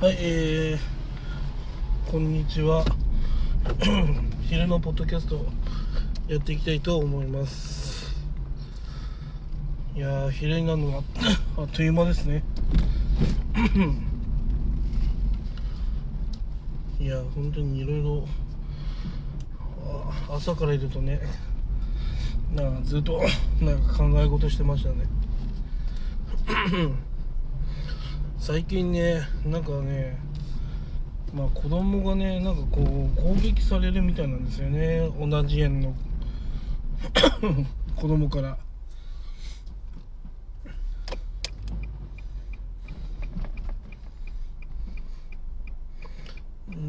はい、えー、こんにちは。昼のポッドキャストやっていきたいと思います。いや、昼になるのが あっという間ですね。いやー、本当にいろいろ朝からいるとね、なんかずっとなんか考え事してましたね。最近ねなんかねまあ子供がねなんかこう攻撃されるみたいなんですよね。同じ園の。子供から。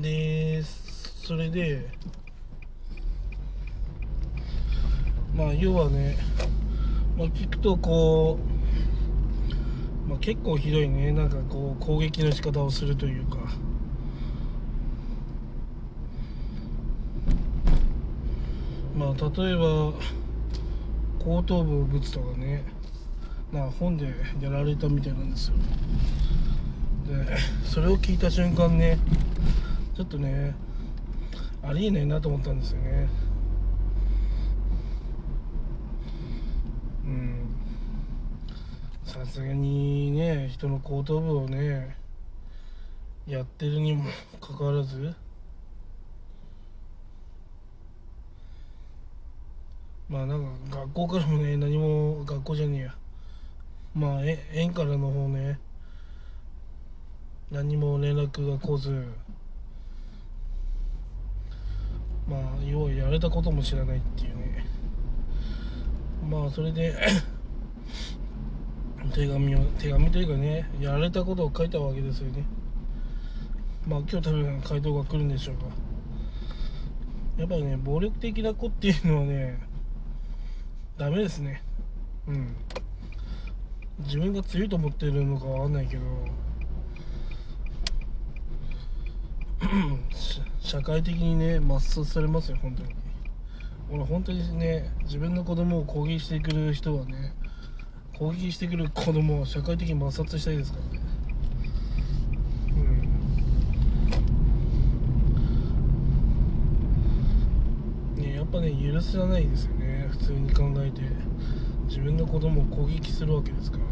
でそれでまあ要はね、まあ、聞くとこうまあ、結構ひどいね。なんかこう攻撃の仕方をするというか。まあ例えば後頭部をぶつとかね。なんか本でやられたみたいなんですよ。でそれを聞いた瞬間ねちょっとねありえないなと思ったんですよね。うん。さすがにね人の後頭部をねやってるにもかかわらず。まあなんか学校からもね何も学校じゃねえや。まあえ園からの方ね何も連絡が来ず。まあ要はやれたことも知らないっていうね。まあそれで手紙を手紙というかねやられたことを書いたわけですよね。まあ今日多分回答が来るんでしょうが。やっぱりね暴力的な子っていうのはねダメですね。うん。自分が強いと思ってるのかわかんないけど 社会的にね抹殺されますよ本当に。俺本当にね自分の子供を攻撃してくる人はね攻撃してくる子供を社会的に抹殺したいですか？らねうん。ねやっぱね許さないですよね。普通に考えて。自分の子供を攻撃するわけですから。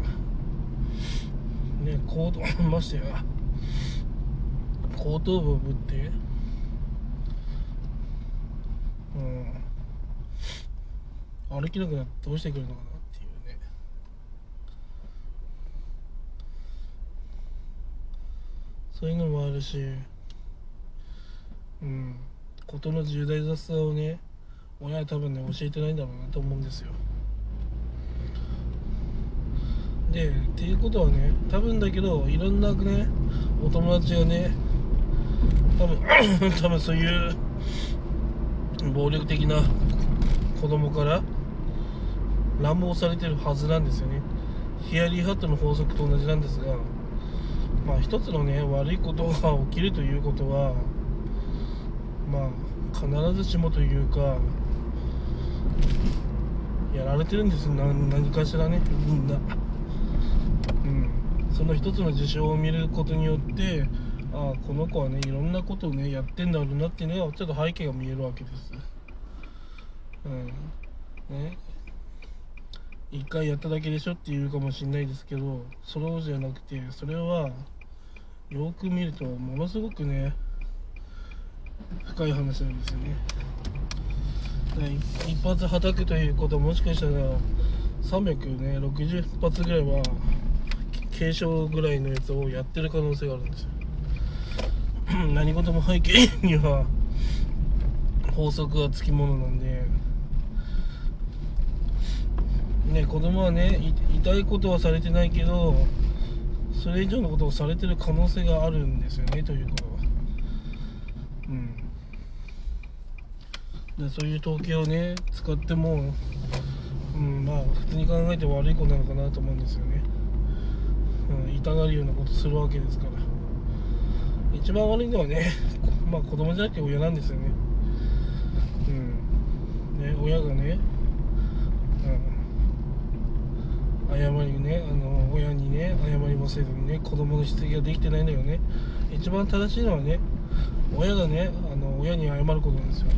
ね行動 ましてや。後頭部をぶって。うん。歩きなくなってどうしてくるのかなっていうねそういうのもあるしうん事の重大雑さをね親は多分ね教えてないんだろうなと思うんですよ。でっていうことはね多分だけどいろんなねお友達がね多分 多分そういう暴力的な子供から乱暴されてるはずなんですよね。ヒアリーハットの法則と同じなんですがまあ一つのね悪いことが起きるということはまあ必ずしもというかやられてるんです。な何かしらね。みんな。うん。その一つの事象を見ることによってああこの子はねいろんなことをねやってんだろうなっていうのはちょっと背景が見えるわけです。うん。ね。一回やっただけでしょって言うかもしれないですけどそうじゃなくてそれはよく見るとものすごくね深い話なんですよね。一発はたくということはもしかしたら360発ぐらいは軽傷ぐらいのやつをやってる可能性があるんですよ。何事も背景には法則がつきものなんで。ね子供はね痛いことはされてないけどそれ以上のことをされてる可能性があるんですよねということは。うん。でそういう統計をね使ってもうんまあ普通に考えて悪い子なのかなと思うんですよね、うん、痛がるようなことするわけですから。一番悪いのはねまあ子供じゃなくて親なんですよね。うん。ね親がね、謝りねあの親にね謝りもせずにね子供のしつけができてないんだよね。一番正しいのはね親がねあの親に謝ることなんですよ。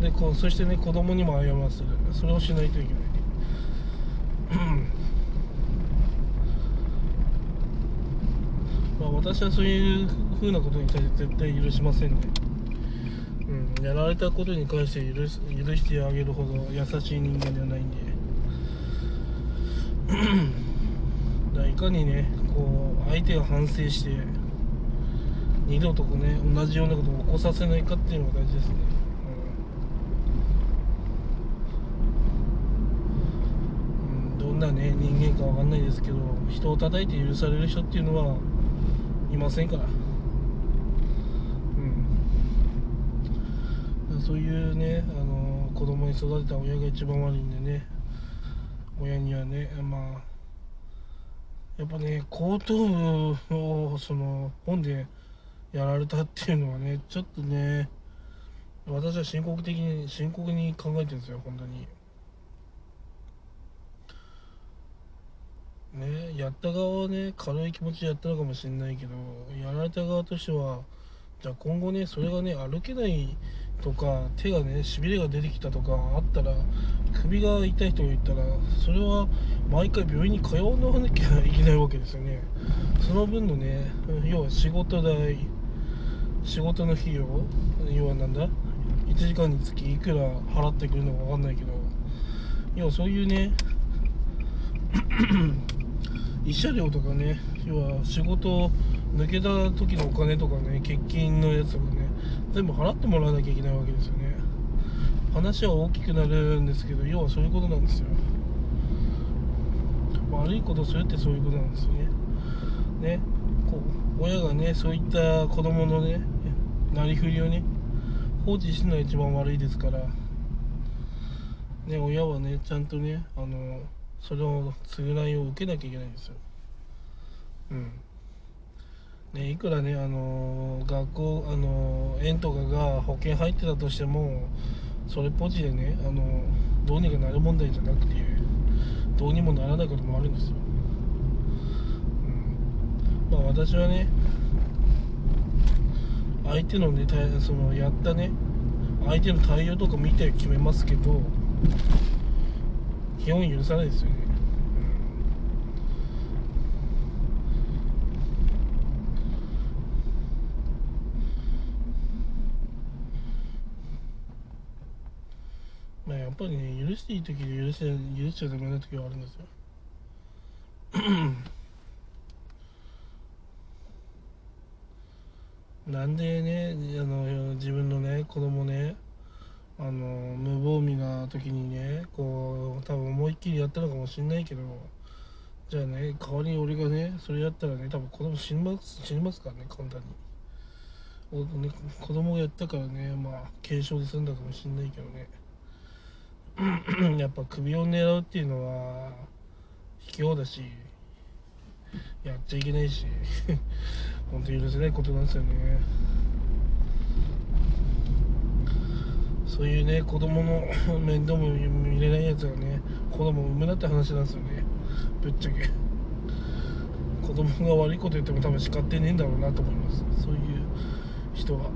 でこうそしてね子供にも謝らせる。それをしないといけない。まあ私はそういう風なことに対して絶対許しませんね。うん。やられたことに関して許す許してあげるほど優しい人間ではないんで。だいかにねこう相手が反省して二度とこうね同じようなことを起こさせないかっていうのが大事ですね、うんうん、どんなね人間かわかんないですけど人を叩いて許される人っていうのはいませんから。うん。そういうねあの子供に育てた親が一番悪いんでね。親にはねまあやっぱね後頭部をその本でやられたっていうのはねちょっとね私は深刻的に深刻に考えてるんですよ本当に。ねやった側はね軽い気持ちでやったのかもしれないけどやられた側としてはじゃあ今後ねそれがね歩けないとか手がねしびれが出てきたとかあったら首が痛い人がいたらそれは毎回病院に通わなきゃいけないわけですよね。その分のね要は仕事代仕事の費用要はなんだ1時間につきいくら払ってくるのか分かんないけど要はそういうね 慰謝料とかね要は仕事抜けた時のお金とかね欠勤のやつとかね全部払ってもらわなきゃいけないわけですよね。話は大きくなるんですけど要はそういうことなんですよ。悪いことするってそういうことなんですよね。ねこう親がねそういった子供のねなりふりをね放置してるのが一番悪いですから。ね親はねちゃんとねあのそれを償いを受けなきゃいけないんですよ。うん。ね、いくらね、あのー、学校、あのー、園とかが保険入ってたとしてもそれっぽちでね、あのー、どうにかなる問題じゃなくてどうにもならないこともあるんですよ、うん、まあ私はね相手のねそのやったね相手の対応とか見て決めますけど基本許さないですよねまあやっぱりね許していい時で許し許しちゃダメな時はあるんですよ。なんでねあの自分のね子供ねあの無防備な時にねこう多分思いっきりやったのかもしんないけどじゃあね代わりに俺がねそれやったらね多分子供死にます死にますからね簡単に。お、ね、子供がやったからねまあ軽傷で済んだかもしんないけどね。やっぱ首を狙うっていうのは卑怯だしやっちゃいけないし 本当許せないことなんですよね。そういうね子供の 面倒も見れないやつがね子供を産むなって話なんですよね。ぶっちゃけ。子供が悪いこと言っても多分叱ってねえんだろうなと思います。そういう人は。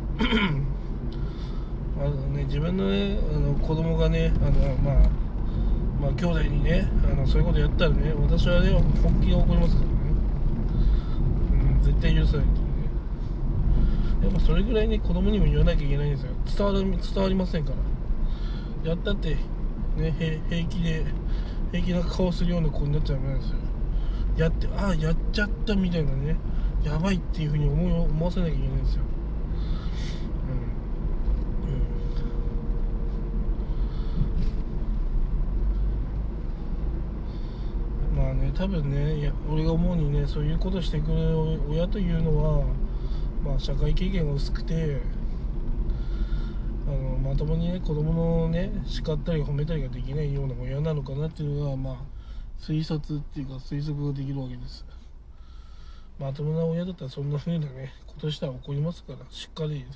あのね、自分のねあの子供がねあの、まあ、まあ兄弟にねあのそういうことやったらね私はね本気で怒りますからね、うん、絶対許さないとね。やっぱそれぐらいね子供にも言わなきゃいけないんですよ。伝わる伝わりませんから。やったってね平気で平気な顔するような子になっちゃダメなんですよ。やってああやっちゃったみたいなねやばいっていうふうに思い思わせなきゃいけないんですよまあね多分ねいや俺が思うにねそういうことしてくれる親というのはまあ社会経験が薄くてあのまともにね子供のね叱ったり褒めたりができないような親なのかなっていうのがまあ推察っていうか推測ができるわけです。まともな親だったらそんな風なねことしたら怒りますからしっかり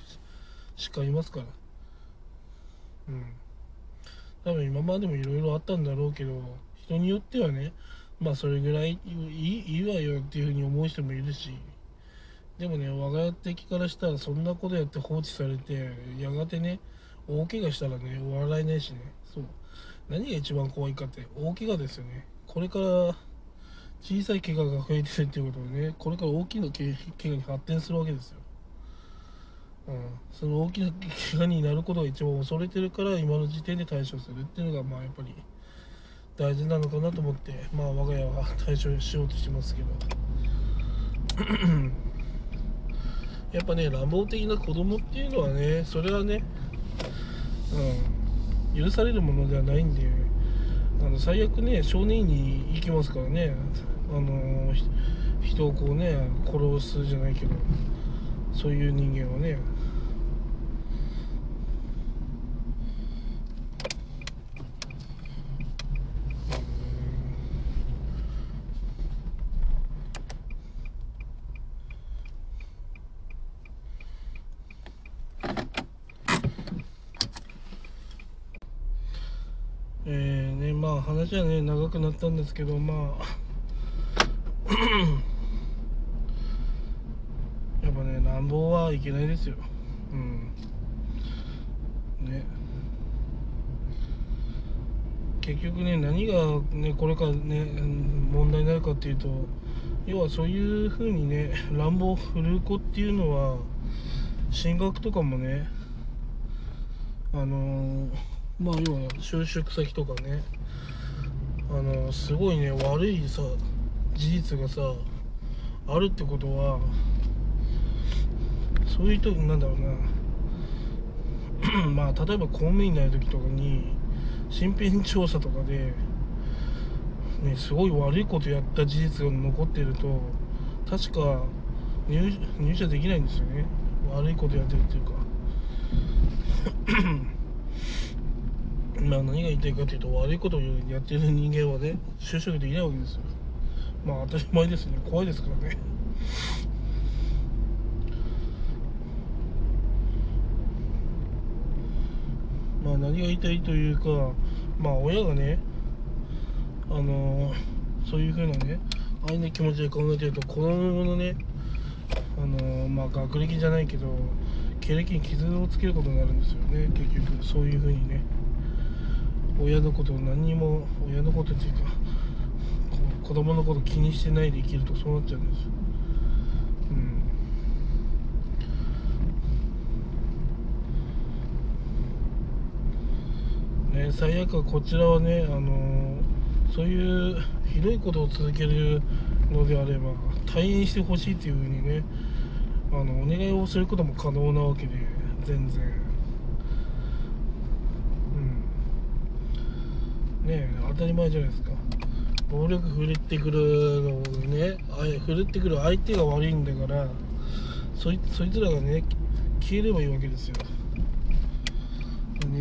叱りますから。うん。多分今までもいろいろあったんだろうけど人によってはねまあそれぐらいいいいいわよっていうふうに思う人もいるし。でもね我が家的からしたらそんなことやって放置されてやがてね大怪我したらね笑えないしね。そう。何が一番怖いかって大怪我ですよね。これから小さい怪我が増えてるっていうことでねこれから大きな怪我に発展するわけですよ、うん、その大きな怪我になることが一番恐れてるから今の時点で対処するっていうのがまあやっぱり大事なのかなと思ってまあ我が家は対処しようとしてますけど。やっぱね乱暴的な子供っていうのはねそれはねうん許されるものではないんであの最悪ね少年院に行きますからねあの人をこうね殺すじゃないけどそういう人間はねえーねまあ話はね長くなったんですけどまあ やっぱね乱暴はいけないですよ。うん。ね。結局ね何がねこれからね問題になるかっていうと要はそういう風にね乱暴振るう子っていうのは進学とかもねあのーまあ要は就職先とかねあのすごいね悪いさ事実がさあるってことはそういう時なんだろうな。まあ例えば公務員になる時とかに身辺調査とかで、ね、すごい悪いことやった事実が残ってると確か入入社できないんですよね。悪いことやってるっていうか。まあ何が言いたいかというと悪いことをやってる人間はね就職できないわけですよ。まあ当たり前ですね。怖いですからね。まあ何が言いたいというかまあ親がねあのそういうふうなね愛の気持ちで考えてると子供のねあのまあ学歴じゃないけど経歴に傷をつけることになるんですよね。結局そういうふうにね。親のことを何にも親のことっていうか子供のこと気にしてないで生きるとそうなっちゃうんです。うん。ね最悪はこちらはねあのそういうひどいことを続けるのであれば退院してほしいっていうふうにねあのお願いをすることも可能なわけで全然。ね当たり前じゃないですか。暴力振るってくるのね振るってくる相手が悪いんだからそいそいつらがね消えればいいわけですよ、ね、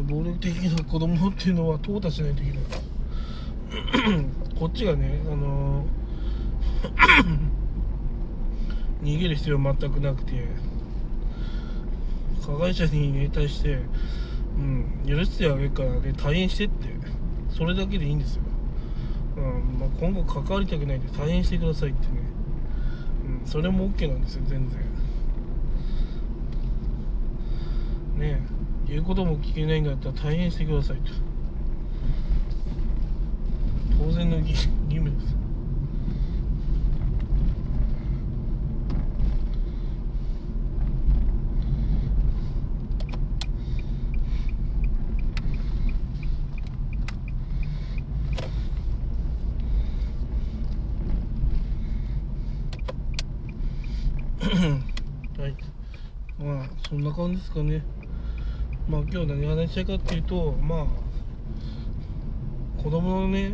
暴力的な子供っていうのは淘汰しないといけない。こっちがねあの 逃げる必要は全くなくて加害者に、ね、対して、うん、許してあげるからね退院してって。それだけでいいんですよ、うんまあ、今後関わりたくないんで退院してくださいってね、うん、それも OK なんですよ全然。ねえ言うことも聞けないんだったら退院してくださいと。当然の義務ですはいまあそんな感じですかね。まあ今日何話したいかっていうとまあ子供のね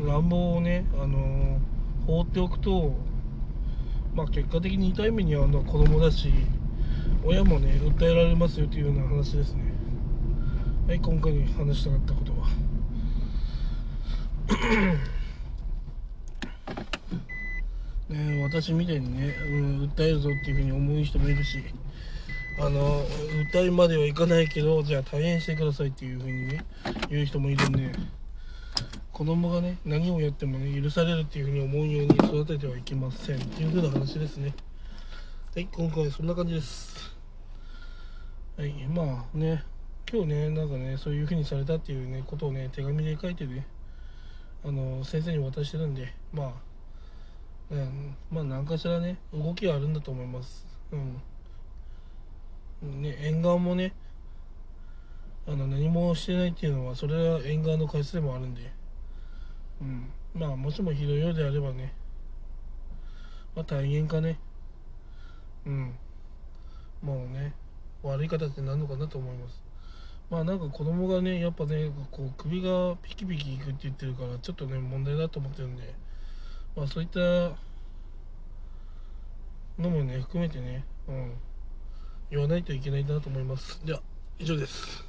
乱暴をねあのー、放っておくとまあ結果的に痛い目に遭うのは子供だし親もね訴えられますよというような話ですね。はい今回話したかったことは。ね、私みたいにね、うん、訴えるぞっていうふうに思う人もいるし。あの訴えまではいかないけどじゃあ退院してくださいっていうふうにね言う人もいるんで子供がね何をやってもね許されるっていうふうに思うように育ててはいけませんっていうふうな話ですね。はい今回はそんな感じです。はいまあね今日ねなんかねそういうふうにされたっていうねことをね手紙で書いてねあの先生に渡してるんでまあ、うん、まあ何かしらね動きはあるんだと思います。うん。ね縁側もねあの何もしてないっていうのはそれは縁側の過失でもあるんで。うん。まあもしもひどいようであればね。まあ大変かね。うん。もうね悪い方ってなるのかなと思います。まあなんか子供がねやっぱねこう首がピキピキいくって言ってるからちょっとね問題だと思ってるんで。まあそういったのもね含めてね。うん言わないといけないなと思います。では以上です。